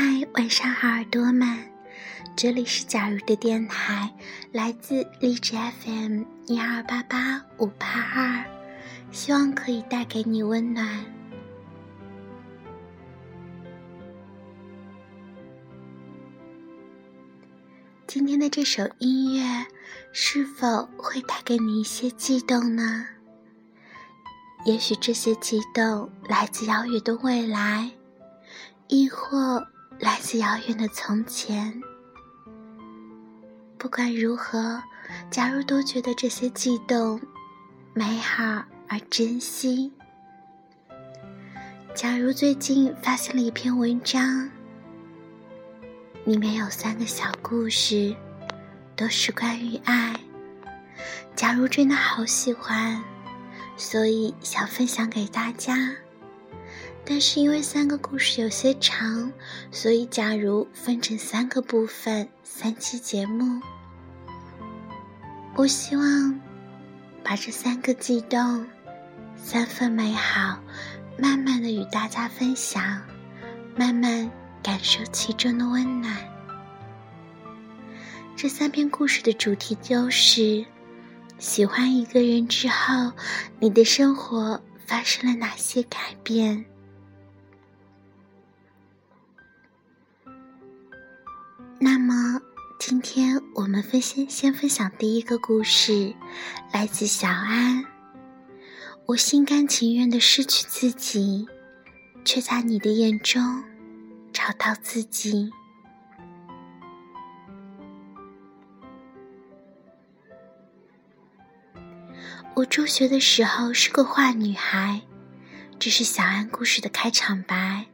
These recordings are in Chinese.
嗨，晚上好，耳朵们，这里是假如的电台，来自荔枝 FM 一二八八五八二，希望可以带给你温暖。今天的这首音乐是否会带给你一些悸动呢？也许这些悸动来自遥远的未来，亦或来自遥远的从前。不管如何，假如都觉得这些悸动美好而珍惜。假如最近发现了一篇文章，里面有三个小故事，都是关于爱。假如真的好喜欢。所以想分享给大家，但是因为三个故事有些长，所以假如分成三个部分，三期节目，我希望把这三个悸动、三份美好，慢慢的与大家分享，慢慢感受其中的温暖。这三篇故事的主题就是。喜欢一个人之后，你的生活发生了哪些改变？今天我们分先先分享第一个故事，来自小安。我心甘情愿的失去自己，却在你的眼中找到自己。我中学的时候是个坏女孩，这是小安故事的开场白。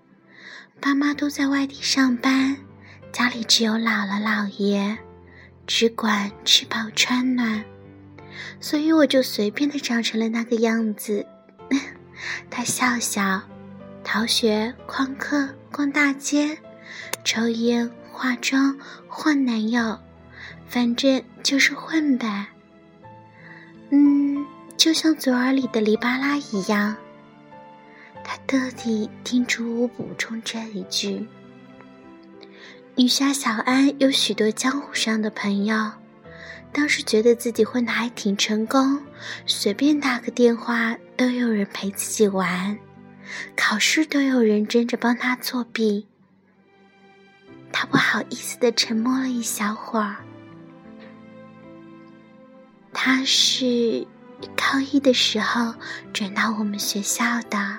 爸妈都在外地上班，家里只有姥姥姥爷，只管吃饱穿暖，所以我就随便的长成了那个样子。他笑笑，逃学、旷课、逛大街、抽烟、化妆、换男友，反正就是混呗。嗯。就像左耳里的黎巴拉一样，他特地叮嘱我补充这一句。女侠小安有许多江湖上的朋友，当时觉得自己混的还挺成功，随便打个电话都有人陪自己玩，考试都有人争着帮他作弊。他不好意思的沉默了一小会儿。他是。高一的时候转到我们学校的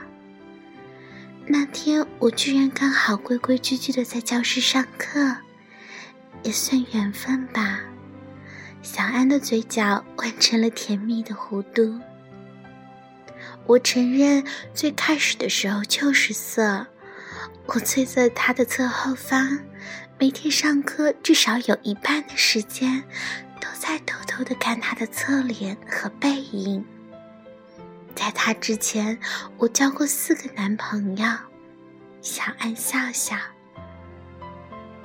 那天，我居然刚好规规矩矩的在教室上课，也算缘分吧。小安的嘴角弯成了甜蜜的弧度。我承认，最开始的时候就是色。我坐在他的侧后方，每天上课至少有一半的时间。都在偷偷的看他的侧脸和背影。在他之前，我交过四个男朋友。小安笑笑。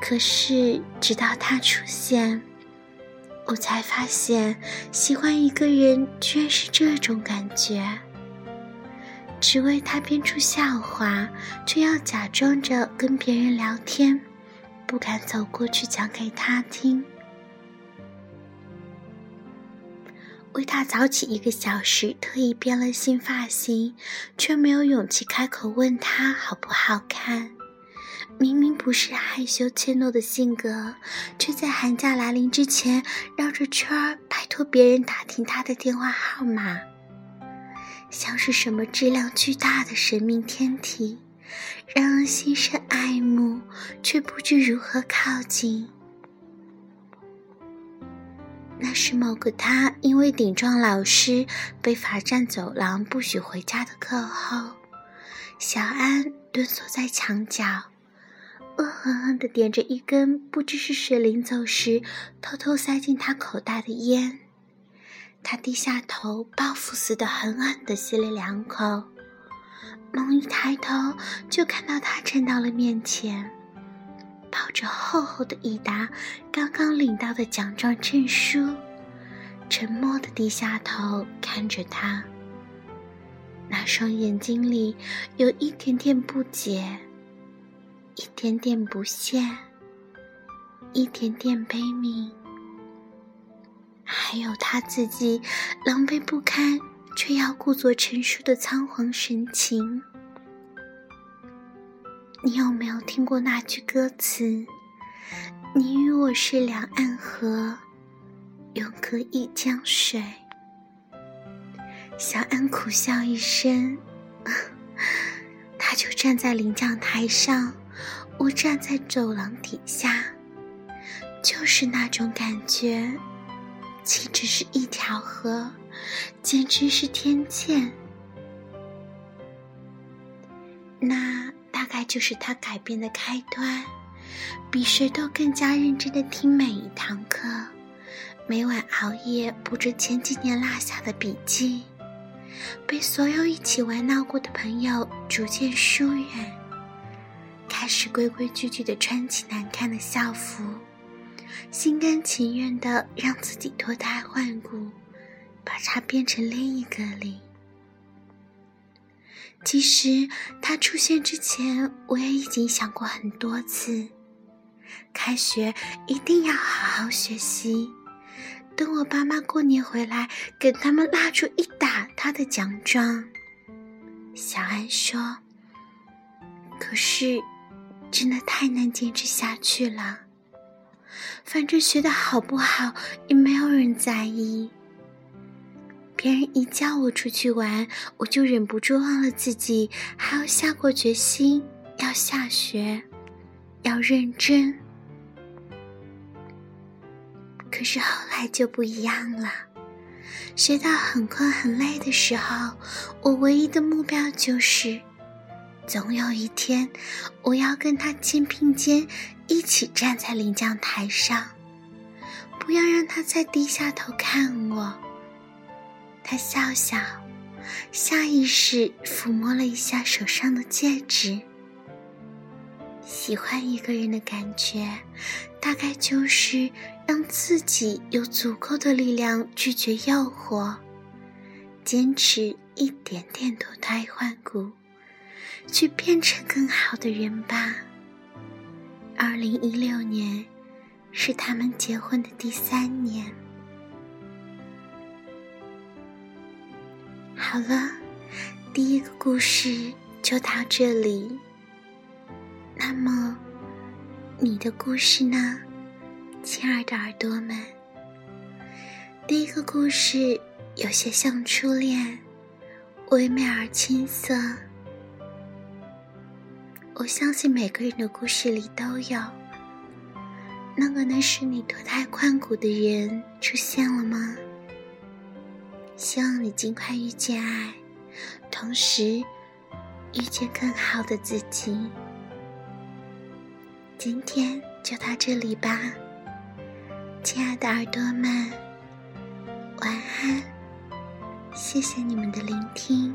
可是直到他出现，我才发现，喜欢一个人居然是这种感觉。只为他编出笑话，却要假装着跟别人聊天，不敢走过去讲给他听。为他早起一个小时，特意编了新发型，却没有勇气开口问他好不好看。明明不是害羞怯懦的性格，却在寒假来临之前绕着圈儿拜托别人打听他的电话号码，像是什么质量巨大的神秘天体，让人心生爱慕，却不知如何靠近。那是某个他因为顶撞老师被罚站走廊，不许回家的课后，小安蹲缩在墙角，恶狠狠地点着一根不知是谁临走时偷偷塞进他口袋的烟。他低下头，报复似的狠狠地吸了两口，猛一抬头就看到他站到了面前。抱着厚厚的一沓刚刚领到的奖状证书，沉默的低下头看着他。那双眼睛里有一点点不解。一点点不屑，一点点悲悯，还有他自己狼狈不堪却要故作成熟的仓皇神情。你有没有听过那句歌词？你与我是两岸河，永隔一江水。小安苦笑一声，他就站在领奖台上，我站在走廊底下，就是那种感觉，岂止是一条河，简直是天堑。那概就是他改变的开端。比谁都更加认真的听每一堂课，每晚熬夜布置前几年落下的笔记，被所有一起玩闹过的朋友逐渐疏远，开始规规矩矩的穿起难看的校服，心甘情愿的让自己脱胎换骨，把它变成另一个零。其实他出现之前，我也已经想过很多次。开学一定要好好学习。等我爸妈过年回来，给他们蜡烛一打，他的奖状。小安说：“可是，真的太难坚持下去了。反正学的好不好，也没有人在意。别人一叫我出去玩，我就忍不住忘了自己还要下过决心要下学，要认真。”可是后来就不一样了，学到很困很累的时候，我唯一的目标就是，总有一天，我要跟他肩并肩，一起站在领奖台上，不要让他再低下头看我。他笑笑，下意识抚摸了一下手上的戒指。喜欢一个人的感觉，大概就是让自己有足够的力量拒绝诱惑，坚持一点点脱胎换骨，去变成更好的人吧。二零一六年是他们结婚的第三年。好了，第一个故事就到这里。那么，你的故事呢，亲爱的耳朵们？第一个故事有些像初恋，唯美而青涩。我相信每个人的故事里都有。那个能使你脱胎换骨的人出现了吗？希望你尽快遇见爱，同时遇见更好的自己。今天就到这里吧，亲爱的耳朵们，晚安，谢谢你们的聆听。